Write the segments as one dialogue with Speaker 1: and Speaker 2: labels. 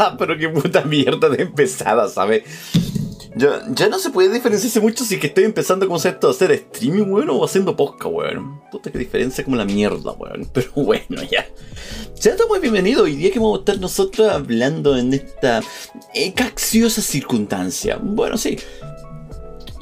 Speaker 1: ¡Ah! Pero qué puta mierda de empezada, ¿sabes? Ya, ya no se puede diferenciarse mucho si que estoy empezando como esto a hacer streaming, weón, o haciendo podcast, weón. Puta que diferencia como la mierda, weón. Pero bueno, ya. Sean todos muy bienvenidos. Hoy día que vamos a estar nosotros hablando en esta eh, caxiosa circunstancia. Bueno, sí.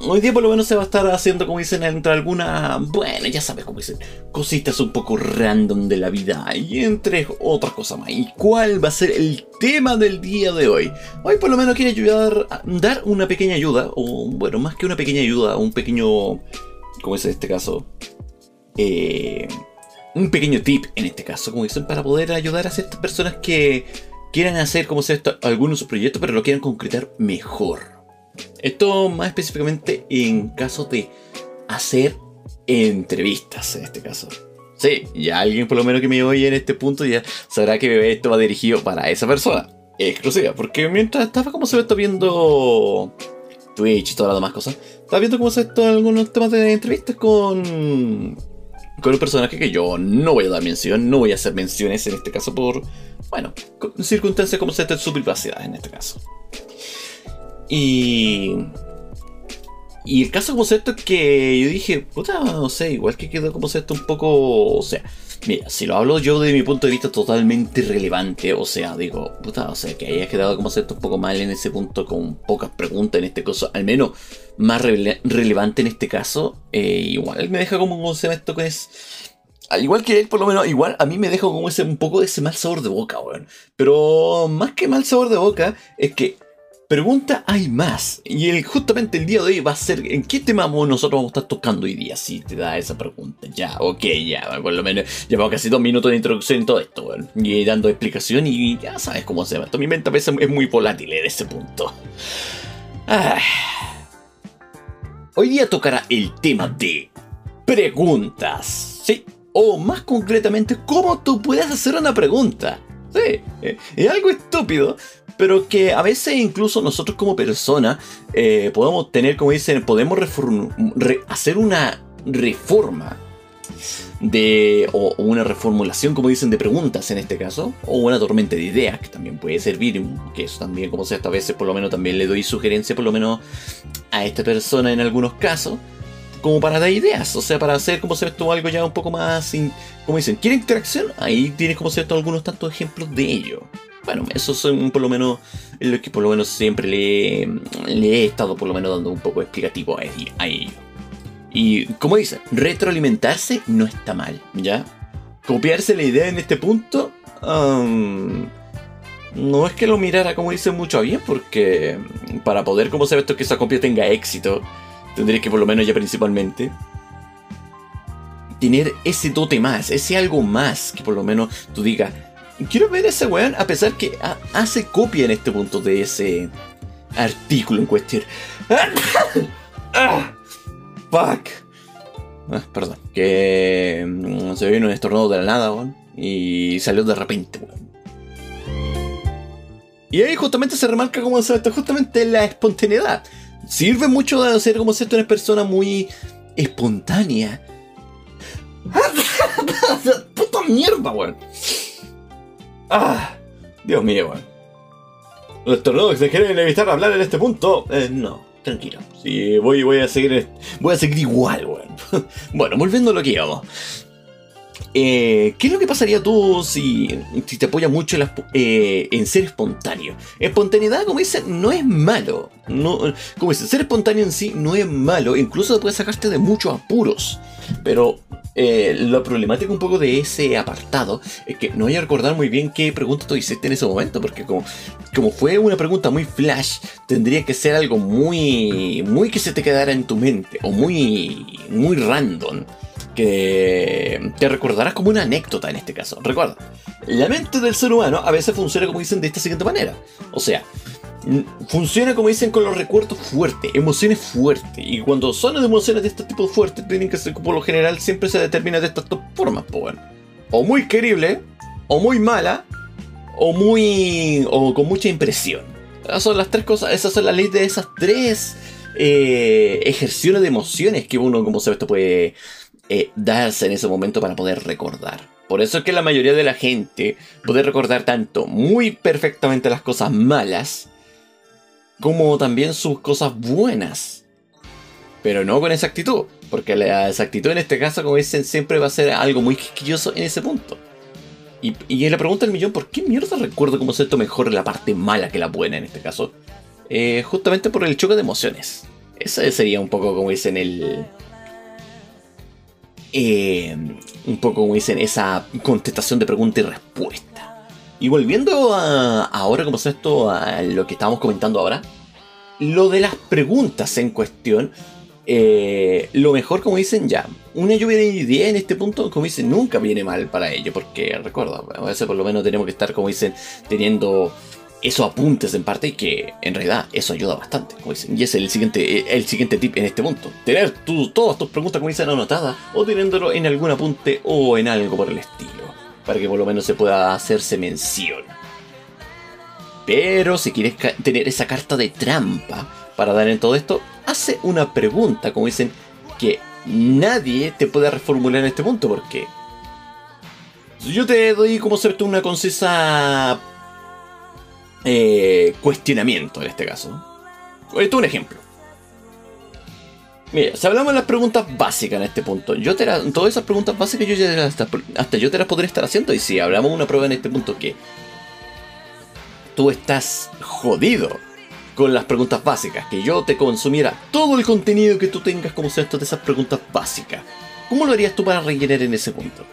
Speaker 1: Hoy día por lo menos se va a estar haciendo, como dicen, entre algunas, bueno, ya sabes cómo dicen, cositas un poco random de la vida y entre otras cosas más. ¿Y cuál va a ser el tema del día de hoy? Hoy por lo menos quiero ayudar, dar una pequeña ayuda, o bueno, más que una pequeña ayuda, un pequeño, ¿cómo es en este caso? Eh, un pequeño tip en este caso, como dicen, para poder ayudar a ciertas personas que quieran hacer, como se esto, algunos proyectos, pero lo quieran concretar mejor. Esto más específicamente en caso de hacer entrevistas, en este caso. Sí, ya alguien por lo menos que me oye en este punto ya sabrá que esto va dirigido para esa persona. Exclusiva, porque mientras estaba como se ve esto viendo Twitch y todas las demás cosas, estaba viendo cómo se esto algunos temas de entrevistas con con un personaje que yo no voy a dar mención, no voy a hacer menciones en este caso por, bueno, circunstancias como se de su privacidad en este caso. Y. Y el caso como esto es que yo dije, puta, no sé, igual que quedó como esto un poco. O sea, mira, si lo hablo yo de mi punto de vista totalmente relevante, o sea, digo, puta, o sea, que haya quedado como esto un poco mal en ese punto con pocas preguntas en este caso, al menos más relevante en este caso, eh, igual me deja como un esto que es. Al igual que él, por lo menos, igual a mí me deja como ese un poco ese mal sabor de boca, weón. Pero más que mal sabor de boca, es que Pregunta hay más. Y el, justamente el día de hoy va a ser en qué tema nosotros vamos a estar tocando hoy día. Si te da esa pregunta. Ya, ok, ya. Por lo menos llevamos casi dos minutos de introducción en todo esto, Y dando explicación y ya sabes cómo se va. Esto mi mente a veces es muy volátil en ese punto. Ah. Hoy día tocará el tema de preguntas. Sí. O más concretamente, cómo tú puedes hacer una pregunta. Sí, eh, es algo estúpido, pero que a veces incluso nosotros como personas eh, podemos tener, como dicen, podemos hacer una reforma de, o, una reformulación, como dicen, de preguntas en este caso, o una tormenta de ideas que también puede servir, que eso también, como sea, a veces por lo menos también le doy sugerencia por lo menos a esta persona en algunos casos, como para dar ideas, o sea, para hacer como se esto algo ya un poco más, como dicen, ¿quiere interacción? Ahí tienes como cierto algunos tantos ejemplos de ello. Bueno, eso son por lo menos lo que por lo menos siempre le, he estado por lo menos dando un poco explicativo a, ello. Y como dice, retroalimentarse no está mal, ¿ya? Copiarse la idea en este punto, um, no es que lo mirara como dice mucho bien, porque para poder, como se esto, que esa copia tenga éxito, tendría que por lo menos ya principalmente tener ese dote más, ese algo más que por lo menos tú digas, quiero ver ese weón, a pesar que hace copia en este punto de ese artículo en cuestión. Ah, fuck. Ah, perdón, que mm, se vino un estornudo de la nada, weón, y salió de repente, weón. Y ahí justamente se remarca como se justamente la espontaneidad. Sirve mucho de ser como ser una persona muy espontánea. ¡Puta mierda, weón! ¡Ah! Dios mío, weón. Los tornados se quieren evitar hablar en este punto. Eh, no, tranquilo. Sí, voy, voy a seguir. Voy a seguir igual, weón. bueno, volviendo a lo que íbamos. Eh, ¿Qué es lo que pasaría tú si, te apoyas mucho eh, en, ser espontáneo? Espontaneidad, como dicen, no es malo. No, como dicen, ser espontáneo en sí no es malo. Incluso puede sacarte de muchos apuros. Pero eh, lo problemático un poco de ese apartado es que no voy a recordar muy bien qué pregunta tú hiciste en ese momento. Porque como, como fue una pregunta muy flash, tendría que ser algo muy, muy que se te quedara en tu mente. O muy, muy random que te recordarás como una anécdota en este caso. Recuerda, la mente del ser humano a veces funciona como dicen de esta siguiente manera. O sea, funciona como dicen con los recuerdos fuertes, emociones fuertes. Y cuando son emociones de este tipo fuertes, tienen que ser por lo general siempre se determina de estas dos formas. Pues O muy querible, o muy mala, o muy. o con mucha impresión. Esas son las tres cosas, esas son las leyes de esas tres eh, ejerciones de emociones que uno, como se ve, esto puede eh, darse en ese momento para poder recordar. Por eso es que la mayoría de la gente puede recordar tanto muy perfectamente las cosas malas como también sus cosas buenas. Pero no con esa actitud, porque la exactitud en este caso, como dicen, siempre va a ser algo muy quisquilloso en ese punto. Y, y la pregunta del millón, ¿por qué mierda recuerdo cómo esto mejor la parte mala que la buena en este caso? Eh, justamente por el choque de emociones. Ese sería un poco como dicen el, eh, un poco como dicen, esa contestación de pregunta y respuesta. Y volviendo a, ahora, como es esto, a lo que estábamos comentando ahora, lo de las preguntas en cuestión, eh, lo mejor, como dicen ya, una lluvia de ideas en este punto, como dicen, nunca viene mal para ello, porque recuerda, a veces por lo menos tenemos que estar, como dicen, teniendo esos apuntes en parte y que en realidad eso ayuda bastante, como dicen. Y es el siguiente, el siguiente tip en este punto. Tener todas tus preguntas, como dicen, anotadas o teniéndolo en algún apunte o en algo por el estilo. Para que por lo menos se pueda hacerse mención. Pero si quieres tener esa carta de trampa para dar en todo esto, hace una pregunta, como dicen, que nadie te puede reformular en este punto, porque yo te doy como ser una concisa eh, cuestionamiento en este caso. Esto es un ejemplo. Mira, si hablamos de las preguntas básicas en este punto, yo te todas esas preguntas básicas yo ya hasta, hasta yo te las podré estar haciendo. Y si hablamos de una prueba en este punto que tú estás jodido con las preguntas básicas, que yo te consumiera todo el contenido que tú tengas como esto de esas preguntas básicas, ¿cómo lo harías tú para rellenar en ese punto?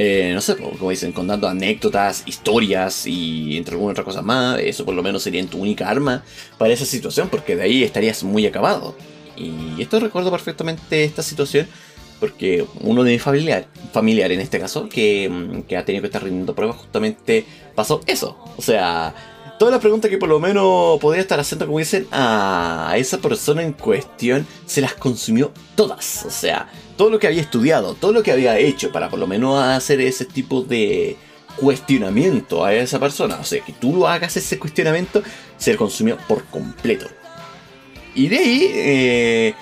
Speaker 1: Eh, no sé, como dicen, contando anécdotas, historias y entre algunas otras cosas más, eso por lo menos sería tu única arma para esa situación, porque de ahí estarías muy acabado. Y esto recuerdo perfectamente esta situación, porque uno de mis familiares, familiar en este caso, que, que ha tenido que estar rindiendo pruebas, justamente pasó eso. O sea, todas las preguntas que por lo menos podría estar haciendo, como dicen, a esa persona en cuestión, se las consumió todas. O sea, todo lo que había estudiado, todo lo que había hecho para por lo menos hacer ese tipo de cuestionamiento a esa persona. O sea, que tú lo hagas ese cuestionamiento, se le consumió por completo. Y de ahí, eh,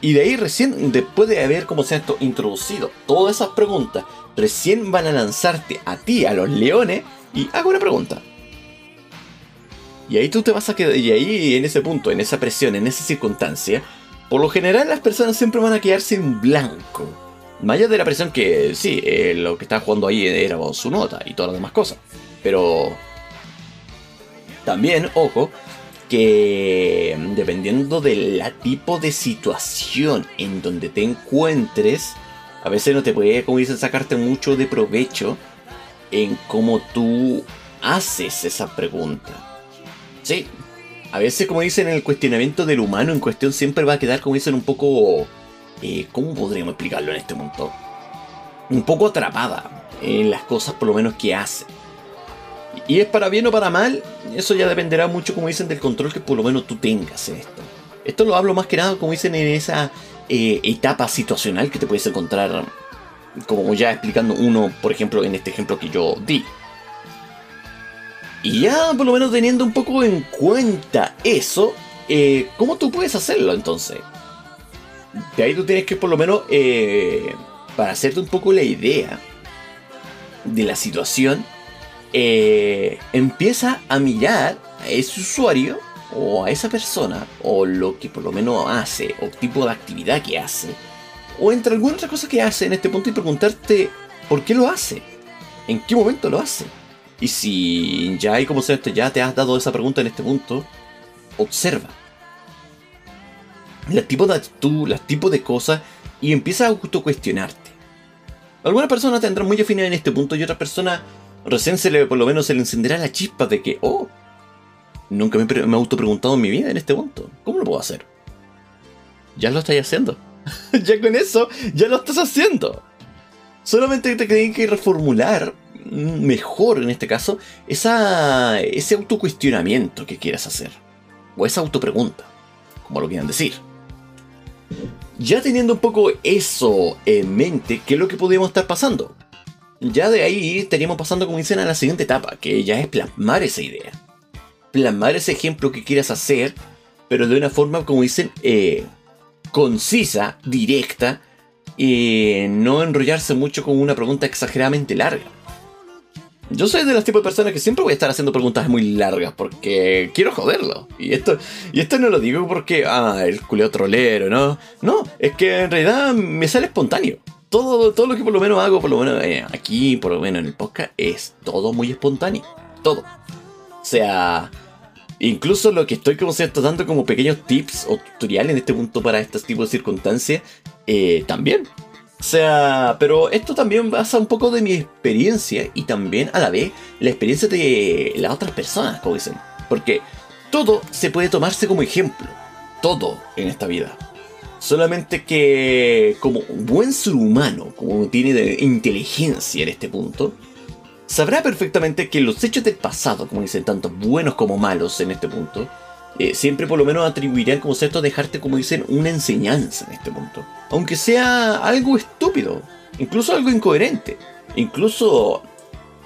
Speaker 1: y de ahí recién, después de haber, como se ha introducido todas esas preguntas, recién van a lanzarte a ti, a los leones, y hago una pregunta. Y ahí tú te vas a quedar, y ahí en ese punto, en esa presión, en esa circunstancia, por lo general las personas siempre van a quedarse en blanco. Más allá de la presión que sí, eh, lo que estaba jugando ahí era su nota y todas las demás cosas. Pero también, ojo, que dependiendo del tipo de situación en donde te encuentres, a veces no te puede, como dicen, sacarte mucho de provecho en cómo tú haces esa pregunta. Sí, a veces, como dicen, el cuestionamiento del humano en cuestión siempre va a quedar, como dicen, un poco... Eh, ¿Cómo podríamos explicarlo en este momento? Un poco atrapada en las cosas por lo menos que hace. Y es para bien o para mal, eso ya dependerá mucho, como dicen, del control que por lo menos tú tengas en esto. Esto lo hablo más que nada, como dicen, en esa eh, etapa situacional que te puedes encontrar, como ya explicando uno, por ejemplo, en este ejemplo que yo di. Y ya por lo menos teniendo un poco en cuenta eso, eh, ¿cómo tú puedes hacerlo entonces? De ahí tú tienes que por lo menos, eh, para hacerte un poco la idea de la situación, eh, empieza a mirar a ese usuario o a esa persona o lo que por lo menos hace o tipo de actividad que hace o entre algunas otras cosas que hace en este punto y preguntarte por qué lo hace, en qué momento lo hace. Y si ya hay como esto, ya te has dado esa pregunta en este punto, observa. Los tipos de actitud, los tipos de cosas, y empieza a autocuestionarte. Algunas personas tendrán muy afinidad en este punto y otras personas recién se le, por lo menos se le encenderá la chispa de que, oh, nunca me, me he autopreguntado en mi vida en este punto. ¿Cómo lo puedo hacer? Ya lo estáis haciendo. ya con eso, ya lo estás haciendo. Solamente te tienen que reformular mejor en este caso ese autocuestionamiento que quieras hacer. O esa autopregunta, como lo quieran decir. Ya teniendo un poco eso en mente, ¿qué es lo que podríamos estar pasando? Ya de ahí estaríamos pasando, como dicen, a la siguiente etapa, que ya es plasmar esa idea. Plasmar ese ejemplo que quieras hacer, pero de una forma, como dicen, eh, concisa, directa, y no enrollarse mucho con una pregunta exageradamente larga. Yo soy de los tipos de personas que siempre voy a estar haciendo preguntas muy largas porque quiero joderlo. Y esto, y esto no lo digo porque, ah, el culeo trolero, ¿no? No, es que en realidad me sale espontáneo. Todo, todo lo que por lo menos hago, por lo menos eh, aquí, por lo menos en el podcast, es todo muy espontáneo. Todo. O sea, incluso lo que estoy como cierto dando como pequeños tips o tutoriales en este punto para este tipo de circunstancias, eh, también o sea, pero esto también basa un poco de mi experiencia y también a la vez la experiencia de las otras personas, como dicen. Porque todo se puede tomarse como ejemplo. Todo en esta vida. Solamente que como buen ser humano, como tiene de inteligencia en este punto, sabrá perfectamente que los hechos del pasado, como dicen, tanto buenos como malos en este punto, eh, siempre por lo menos atribuirían como cierto dejarte, como dicen, una enseñanza en este punto. Aunque sea algo estúpido, incluso algo incoherente, incluso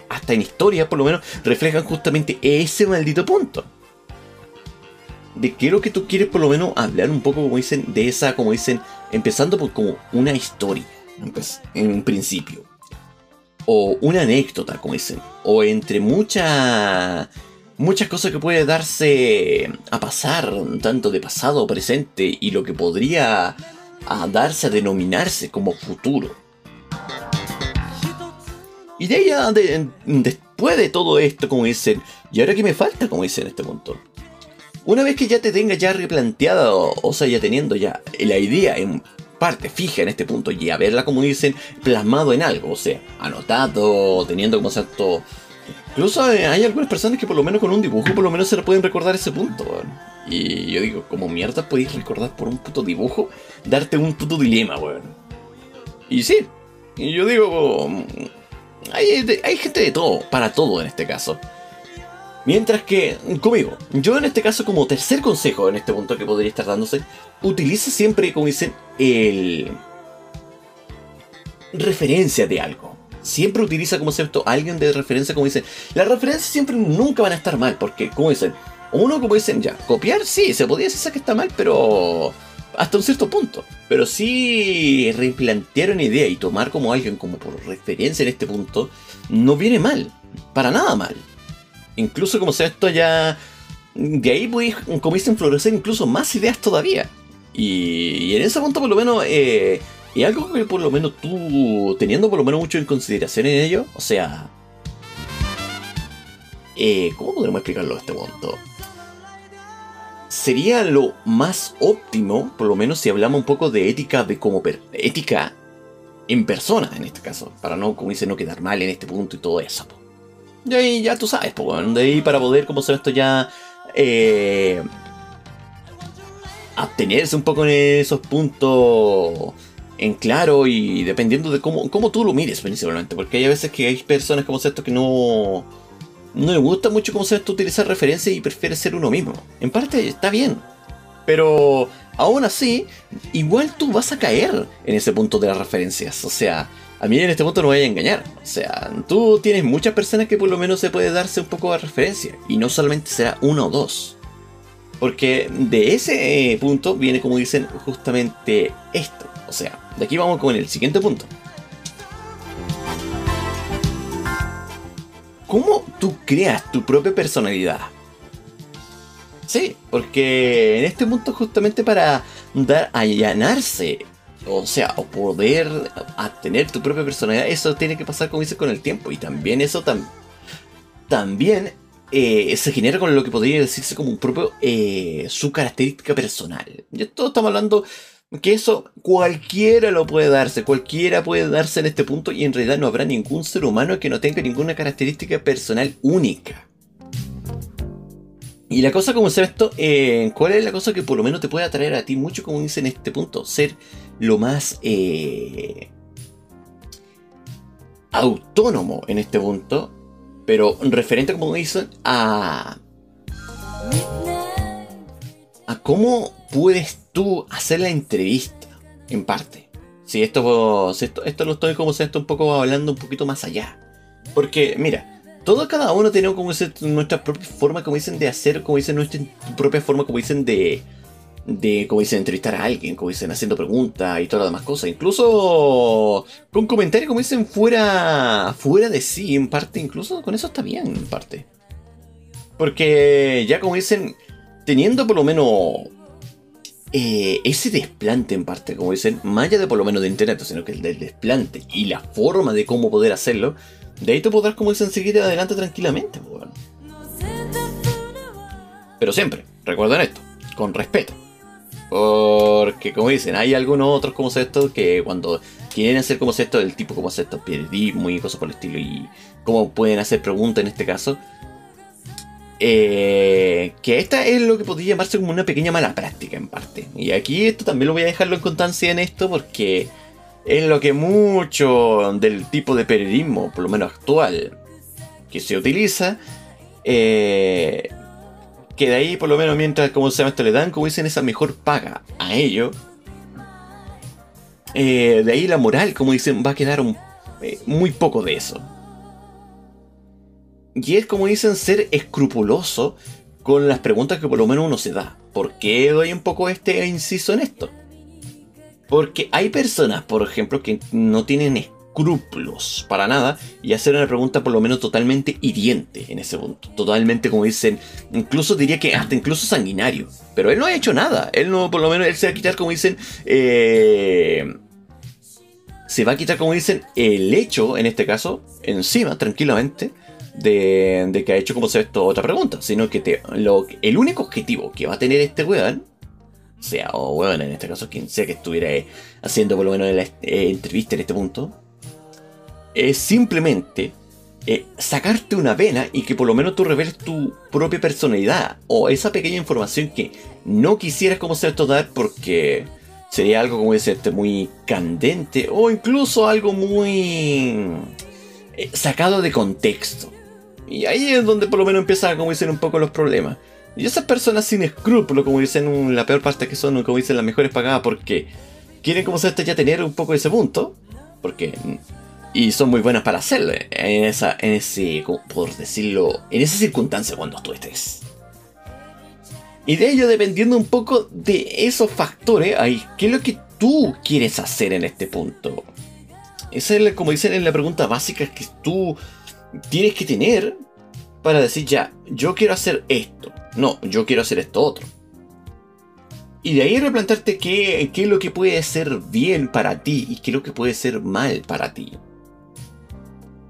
Speaker 1: hasta en historia por lo menos reflejan justamente ese maldito punto. De qué es lo que tú quieres por lo menos hablar un poco, como dicen, de esa, como dicen, empezando por como una historia, en un principio. O una anécdota, como dicen. O entre muchas muchas cosas que puede darse a pasar, tanto de pasado o presente, y lo que podría darse a denominarse como futuro. Y de ella, después de todo esto, como dicen, ¿y ahora qué me falta? Como dicen en este punto. Una vez que ya te tengas ya replanteada, o, sea, ya teniendo ya la idea en parte fija en este punto, y haberla, como dicen, plasmado en algo, o sea, anotado, teniendo como cierto Incluso hay algunas personas que por lo menos con un dibujo por lo menos se le pueden recordar ese punto. Y yo digo, como mierda podéis recordar por un puto dibujo? Darte un puto dilema, weón. Y sí, y yo digo, hay, hay gente de todo, para todo en este caso. Mientras que, conmigo, yo en este caso como tercer consejo en este punto que podría estar dándose, utiliza siempre, como dicen, el... referencia de algo siempre utiliza como concepto alguien de referencia, como dicen. Las referencias siempre nunca van a estar mal, porque, como dicen, uno como dicen ya, copiar sí, se podría decir que está mal, pero hasta un cierto punto. Pero sí replantear una idea y tomar como alguien como por referencia en este punto, no viene mal, para nada mal. Incluso como sea ya, de ahí podéis, como dicen, florecer incluso más ideas todavía. Y, en ese punto por lo menos... Eh, y algo que por lo menos tú, teniendo por lo menos mucho en consideración en ello, o sea... Eh, ¿Cómo podremos explicarlo a este punto? Sería lo más óptimo, por lo menos si hablamos un poco de ética de como ética en persona en este caso, para no, como dice, no quedar mal en este punto y todo eso. Y ahí ya tú sabes, de ahí para poder, como se esto ya, eh, abstenerse un poco en esos puntos en claro y dependiendo de cómo, cómo tú lo mires principalmente, porque hay veces que hay personas como esto que no, no le gusta mucho como esto utilizar referencias y prefiere ser uno mismo. En parte está bien, pero aún así, igual tú vas a caer en ese punto de las referencias, o sea... A mí en este punto no voy a engañar. O sea, tú tienes muchas personas que por lo menos se puede darse un poco de referencia. Y no solamente será uno o dos. Porque de ese punto viene, como dicen, justamente esto. O sea, de aquí vamos con el siguiente punto. ¿Cómo tú creas tu propia personalidad? Sí, porque en este punto justamente para dar allanarse, o sea, o poder tener tu propia personalidad, eso tiene que pasar como dice con el tiempo y también eso también eh, se genera con lo que podría decirse como un propio eh, su característica personal. Y esto estamos hablando que eso cualquiera lo puede darse, cualquiera puede darse en este punto y en realidad no habrá ningún ser humano que no tenga ninguna característica personal única. Y la cosa como se esto, eh, ¿cuál es la cosa que por lo menos te puede atraer a ti mucho como dice en este punto? Ser lo más eh, autónomo en este punto, pero referente como dicen a... a cómo puedes tú hacer la entrevista, en parte. Si esto, esto, esto, lo estoy como esto un poco hablando un poquito más allá. Porque, mira, todos cada uno tenemos como nuestra propia forma, como dicen, de hacer, como dicen, nuestra propia forma, como dicen, de, de, como dicen, entrevistar a alguien, como dicen, haciendo preguntas y todas las demás cosas. Incluso con comentarios, como dicen, fuera, fuera de sí, en parte, incluso con eso está bien, en parte. Porque ya como dicen, teniendo por lo menos eh, ese desplante en parte, como dicen, más allá de por lo menos de internet, sino que el del desplante y la forma de cómo poder hacerlo, de ahí tú podrás, como dicen, seguir adelante tranquilamente, bueno. Pero siempre, recuerden esto, con respeto. Porque, como dicen, hay algunos otros como esto que cuando quieren hacer como esto, el tipo como esto, periodismo y cosas por el estilo, y cómo pueden hacer preguntas en este caso, eh, que esta es lo que podría llamarse como una pequeña mala práctica en parte. Y aquí esto también lo voy a dejarlo en constancia en esto porque es lo que mucho del tipo de periodismo, por lo menos actual, que se utiliza, eh, que de ahí por lo menos mientras como se llama esto le dan como dicen esa mejor paga a ello eh, de ahí la moral como dicen va a quedar muy poco de eso y es como dicen ser escrupuloso con las preguntas que por lo menos uno se da. ¿Por qué doy un poco este inciso en esto? Porque hay personas, por ejemplo, que no tienen escrúpulos para nada y hacer una pregunta por lo menos totalmente hiriente en ese punto. Totalmente, como dicen, incluso diría que hasta incluso sanguinario. Pero él no ha hecho nada. Él no, por lo menos, él se va a quitar, como dicen, eh, se va a quitar, como dicen, el hecho, en este caso, encima, tranquilamente de, que ha hecho como se esto otra pregunta, sino que el único objetivo que va a tener este weón, sea o weón en este caso quien sea que estuviera haciendo por lo menos la eh, entrevista en este punto, es simplemente eh, sacarte una vena y que por lo menos tú reveles tu propia personalidad o esa pequeña información que no quisieras como se esto dar porque sería algo como decirte muy candente o incluso algo muy eh, sacado de contexto. Y ahí es donde por lo menos empiezan, como dicen, un poco los problemas. Y esas personas sin escrúpulos, como dicen, la peor parte que son, como dicen, las mejores pagadas, porque quieren, como se ya tener un poco ese punto. Porque. Y son muy buenas para hacerlo. En esa. En ese. Por decirlo. En esa circunstancia cuando tú estés. Y de ello, dependiendo un poco de esos factores, ahí, ¿qué es lo que tú quieres hacer en este punto? Esa es, como dicen en la pregunta básica, que tú tienes que tener para decir ya, yo quiero hacer esto. No, yo quiero hacer esto otro. Y de ahí replantearte qué, qué es lo que puede ser bien para ti y qué es lo que puede ser mal para ti.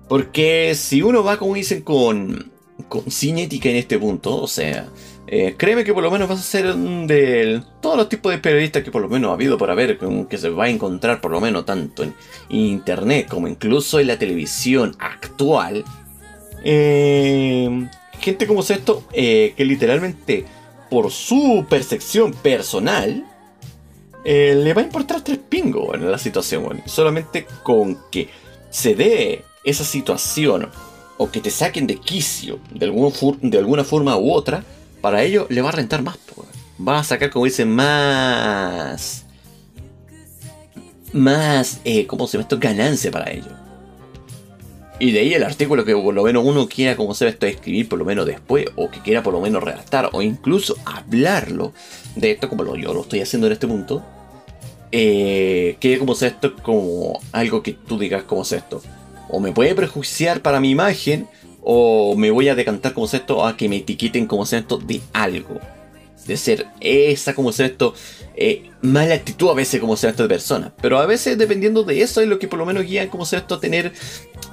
Speaker 1: Porque si uno va, como dicen, con, con cinética en este punto, o sea, eh, créeme que por lo menos vas a ser de todos los tipos de periodistas que por lo menos ha habido por haber, que se va a encontrar por lo menos tanto en internet como incluso en la televisión actual. Eh, gente como esto, eh, que literalmente por su percepción personal, le va a importar tres pingos en la situación, Solamente con que se dé esa situación o que te saquen de quicio de, de alguna forma u otra, para ello le va a rentar más. Va a sacar, como dicen, más... Más, eh, ¿cómo se llama esto? Ganancia para ello. Y de ahí el artículo que por lo menos uno quiera, como se ve esto, escribir por lo menos después, o que quiera por lo menos redactar, o incluso hablarlo de esto, como lo, yo lo estoy haciendo en este punto, eh, que como sea esto, como algo que tú digas como sea esto. O me puede prejuiciar para mi imagen, o me voy a decantar como esto a que me etiqueten como esto de algo. De ser esa como esto eh, mala actitud a veces como esto de persona. Pero a veces dependiendo de eso es lo que por lo menos guían como esto a tener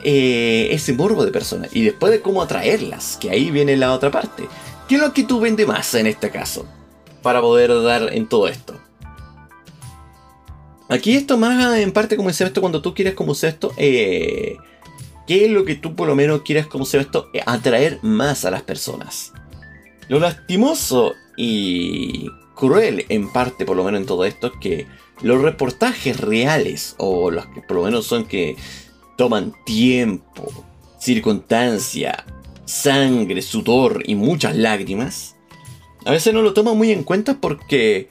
Speaker 1: eh, ese morbo de persona. Y después de cómo atraerlas, que ahí viene la otra parte. ¿Qué es lo que tú vendes más en este caso? Para poder dar en todo esto. Aquí esto más en parte como esto cuando tú quieres como esto eh, ¿Qué es lo que tú por lo menos quieres, como se esto, atraer más a las personas? Lo lastimoso y cruel en parte, por lo menos en todo esto, es que los reportajes reales, o los que por lo menos son que toman tiempo, circunstancia, sangre, sudor y muchas lágrimas, a veces no lo toman muy en cuenta porque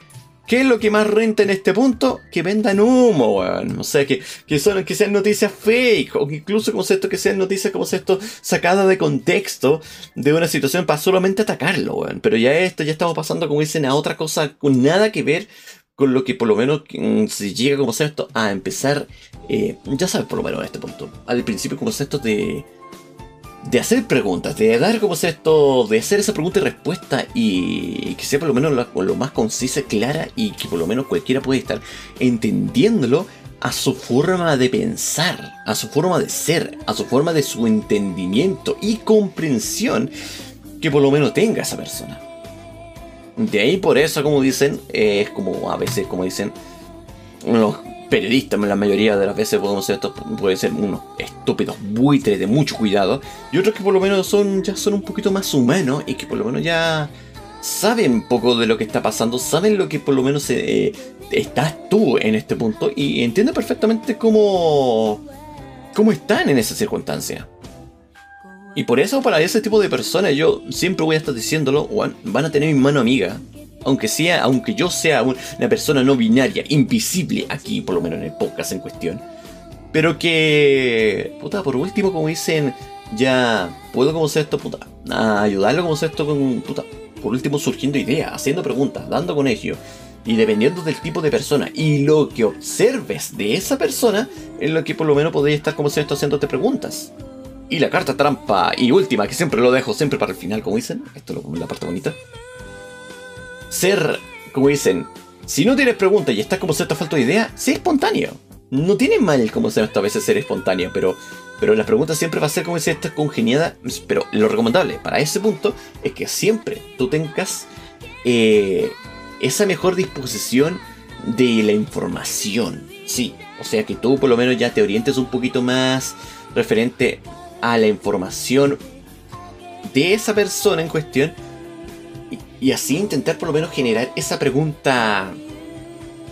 Speaker 1: ¿Qué es lo que más renta en este punto? Que vendan humo, weón. O sea, que, que, son, que sean noticias fake, o incluso como esto, que sean noticias como esto sacadas de contexto de una situación para solamente atacarlo, weón. Pero ya esto, ya estamos pasando, como dicen, a otra cosa con nada que ver con lo que por lo menos mm, se llega como esto a empezar, eh, ya sabes por lo menos a este punto, al principio como esto de de hacer preguntas, de dar como esto, de hacer esa pregunta y respuesta y que sea por lo menos lo, más concisa, clara y que por lo menos cualquiera puede estar entendiéndolo a su forma de pensar, a su forma de ser, a su forma de su entendimiento y comprensión que por lo menos tenga esa persona. De ahí por eso, como dicen, es como a veces, como dicen, los periodistas, la mayoría de las veces podemos ser estos, pueden ser unos estúpidos buitres de mucho cuidado, y otros que por lo menos son, ya son un poquito más humanos y que por lo menos ya saben un poco de lo que está pasando, saben lo que por lo menos eh, estás tú en este punto y entienden perfectamente cómo, cómo están en esa circunstancia. Y por eso para ese tipo de personas yo siempre voy a estar diciéndolo, van a tener mi mano amiga, aunque sea, aunque yo sea una persona no binaria, invisible aquí, por lo menos en el podcast en cuestión. Pero que, puta, por último, como dicen, ya puedo como ser esto, puta, ayudarlo como ser esto con, puta, por último surgiendo ideas, haciendo preguntas, dando con ello. Y dependiendo del tipo de persona y lo que observes de esa persona, es lo que por lo menos podría estar como ser esto haciéndote preguntas. Y la carta trampa y última, que siempre lo dejo siempre para el final, como dicen, esto es la parte bonita ser, como dicen, si no tienes preguntas y estás como cierta falta de idea, sé espontáneo. No tiene mal como sea a veces ser espontáneo, pero, pero las preguntas siempre va a ser como si esta congeniada. Pero lo recomendable para ese punto es que siempre tú tengas eh, esa mejor disposición de la información. Sí, o sea que tú por lo menos ya te orientes un poquito más referente a la información de esa persona en cuestión y así intentar por lo menos generar esa pregunta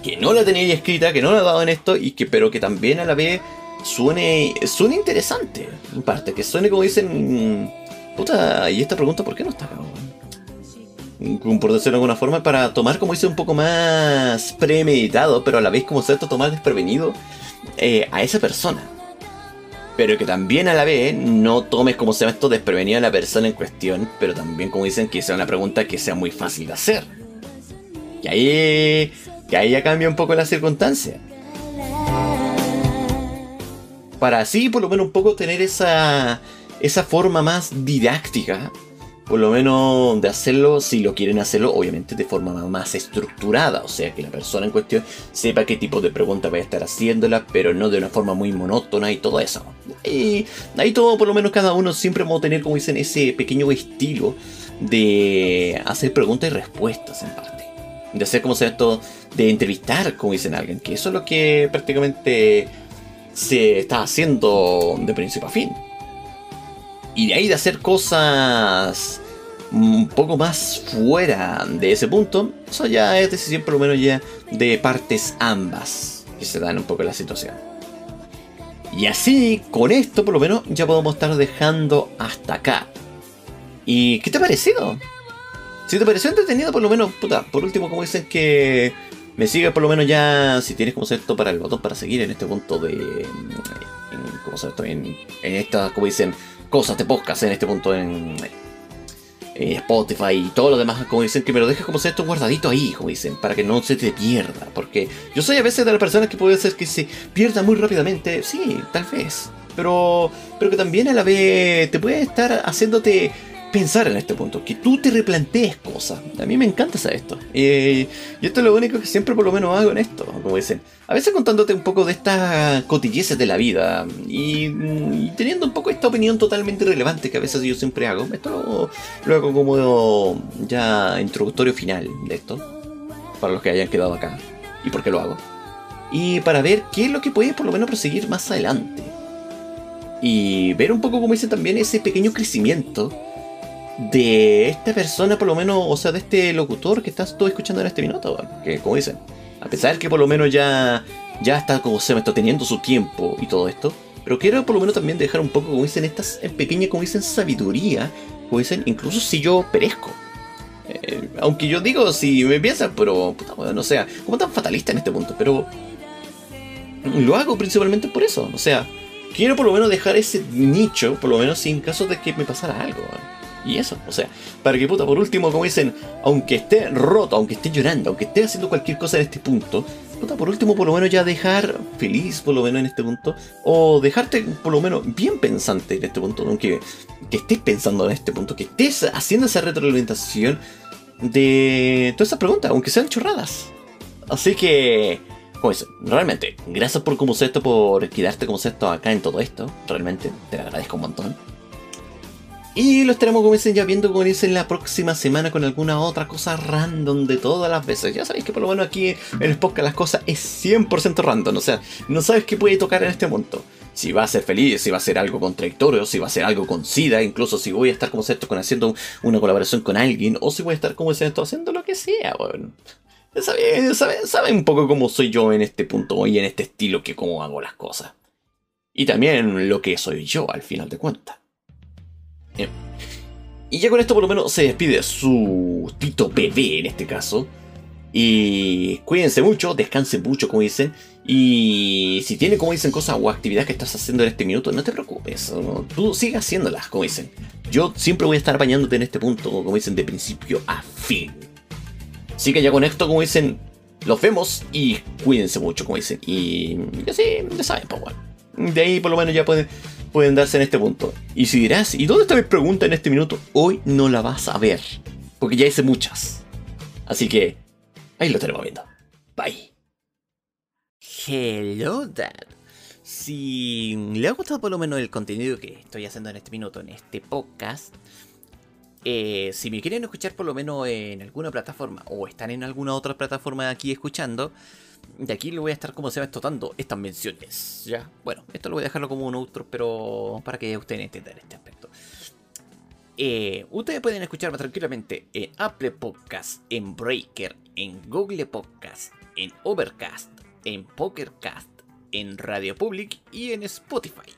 Speaker 1: que no la tenía escrita, que no la he dado en esto, y que, pero que también a la vez suene, suene interesante. En parte, que suene como dicen, puta, ¿y esta pregunta por qué no está acá? Por decirlo de alguna forma, para tomar, como dice, un poco más premeditado, pero a la vez como cierto tomar desprevenido eh, a esa persona pero que también a la vez no tomes como se esto desprevenido a la persona en cuestión, pero también como dicen que sea una pregunta que sea muy fácil de hacer. Y ahí, que ahí ya cambia un poco la circunstancia. Para así por lo menos un poco tener esa, esa forma más didáctica por lo menos de hacerlo, si lo quieren hacerlo, obviamente de forma más estructurada, o sea, que la persona en cuestión sepa qué tipo de pregunta va a estar haciéndola, pero no de una forma muy monótona y todo eso. Y ahí todo, por lo menos cada uno siempre vamos a tener, como dicen, ese pequeño estilo de hacer preguntas y respuestas en parte. De hacer como sea esto, de entrevistar, como dicen alguien, que eso es lo que prácticamente se está haciendo de principio a fin. Y de ahí de hacer cosas un poco más fuera de ese punto, eso ya es decisión por lo menos ya de partes ambas que se dan un poco la situación. Y así, con esto por lo menos ya podemos estar dejando hasta acá. ¿Y qué te ha parecido? Si te pareció entretenido, por lo menos, puta, por último, como dicen que me sigas por lo menos ya, si tienes como esto para el botón para seguir en este punto de... En, ¿Cómo se esto? En, en esta, como dicen, cosas de podcast en este punto en Spotify y todo lo demás, como dicen, que me lo dejes como esto guardadito ahí, como dicen, para que no se te pierda. Porque yo soy a veces de las personas que puede ser que se pierda muy rápidamente, sí, tal vez. Pero, pero que también a la vez te puede estar haciéndote pensar en este punto, que tú te replantees cosas. A mí me encanta hacer esto. y esto es lo único que siempre por lo menos hago en esto, como dicen. A veces contándote un poco de estas cotilleces de la vida y, teniendo un poco esta opinión totalmente irrelevante que a veces yo siempre hago. Esto lo, hago como ya introductorio final de esto, para los que hayan quedado acá. ¿Y por qué lo hago? Y para ver qué es lo que puede por lo menos proseguir más adelante. Y ver un poco, como dicen también, ese pequeño crecimiento de esta persona, por lo menos, o sea, de este locutor que estás tú escuchando en este minuto, que como dicen, a pesar que por lo menos ya, ya está como se me está teniendo su tiempo y todo esto, pero quiero por lo menos también dejar un poco, como dicen, estas en pequeña, como dicen, sabiduría, como dicen, incluso si yo perezco. Eh, aunque yo digo, si me piensas, pero puta, no sea, como tan fatalista en este punto, pero lo hago principalmente por eso, o sea, quiero por lo menos dejar ese nicho, por lo menos sin caso de que me pasara algo. Y eso, o sea, para que puta, por último, como dicen, aunque esté roto, aunque esté llorando, aunque esté haciendo cualquier cosa en este punto, puta, por último, por lo menos ya dejar feliz, por lo menos en este punto, o dejarte por lo menos bien pensante en este punto, aunque que estés pensando en este punto, que estés haciendo esa retroalimentación de todas esas preguntas, aunque sean chorradas. Así que, pues, realmente, gracias por como esto, por quedarte como esto acá en todo esto. Realmente, te lo agradezco un montón. Y lo estaremos, como dicen, ya viendo, como dicen, la próxima semana con alguna otra cosa random de todas las veces. Ya sabéis que por lo menos aquí en el podcast las cosas es 100% random. O sea, no sabes qué puede tocar en este momento. Si va a ser feliz, si va a ser algo contradictorio, si va a ser algo con SIDA, incluso si voy a estar como esto con haciendo una colaboración con alguien, o si voy a estar como esto haciendo lo que sea, bueno. Saben, sabe, un poco cómo soy yo en este punto y en este estilo que cómo hago las cosas. Y también lo que soy yo al final de cuentas. Y ya con esto por lo menos se despide su Tito bebé en este caso. Y cuídense mucho, descansen mucho como dicen. Y si tiene como dicen cosas o actividades que estás haciendo en este minuto, no te preocupes. Tú sigue haciéndolas como dicen. Yo siempre voy a estar bañándote en este punto, como dicen, de principio a fin. Así que ya con esto, como dicen, los vemos y cuídense mucho, como dicen. Y ya sí, ya saben, pues bueno. De ahí por lo menos ya pueden pueden darse en este punto. Y si dirás, ¿y dónde está mi pregunta en este minuto? Hoy no la vas a ver, porque ya hice muchas. Así que ahí lo tenemos viendo. Bye. Hello, Dad. Si le ha gustado por lo menos el contenido que estoy haciendo en este minuto, en este podcast, eh, si me quieren escuchar por lo menos en alguna plataforma o están en alguna otra plataforma aquí escuchando, de aquí le voy a estar como se va estotando estas menciones. Ya, bueno, esto lo voy a dejarlo como un outro, pero para que ustedes entiendan este aspecto. Eh, ustedes pueden escucharme tranquilamente en Apple Podcast, en Breaker, en Google Podcast, en Overcast, en Pokercast, en Radio Public y en Spotify.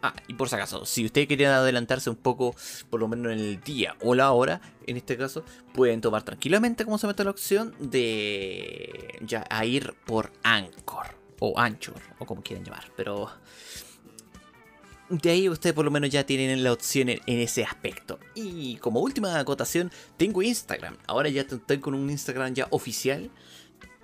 Speaker 1: Ah, y por si acaso, si ustedes quieren adelantarse un poco, por lo menos en el día o la hora, en este caso, pueden tomar tranquilamente como se mete la opción de ya a ir por Anchor o Anchor o como quieran llamar, pero de ahí ustedes por lo menos ya tienen la opción en, ese aspecto. Y como última acotación, tengo Instagram. Ahora ya estoy con un Instagram ya oficial